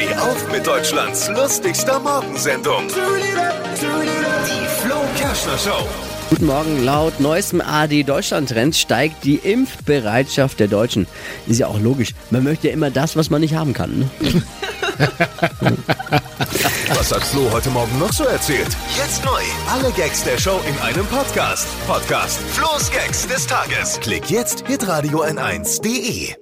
Steh auf mit Deutschlands lustigster Morgensendung. Die Flo Kerschner Show. Guten Morgen. Laut neuestem AD Deutschland-Trend steigt die Impfbereitschaft der Deutschen. Ist ja auch logisch. Man möchte ja immer das, was man nicht haben kann. Ne? Was hat Flo heute Morgen noch so erzählt? Jetzt neu. Alle Gags der Show in einem Podcast. Podcast Flo's Gags des Tages. Klick jetzt hitradio n1.de.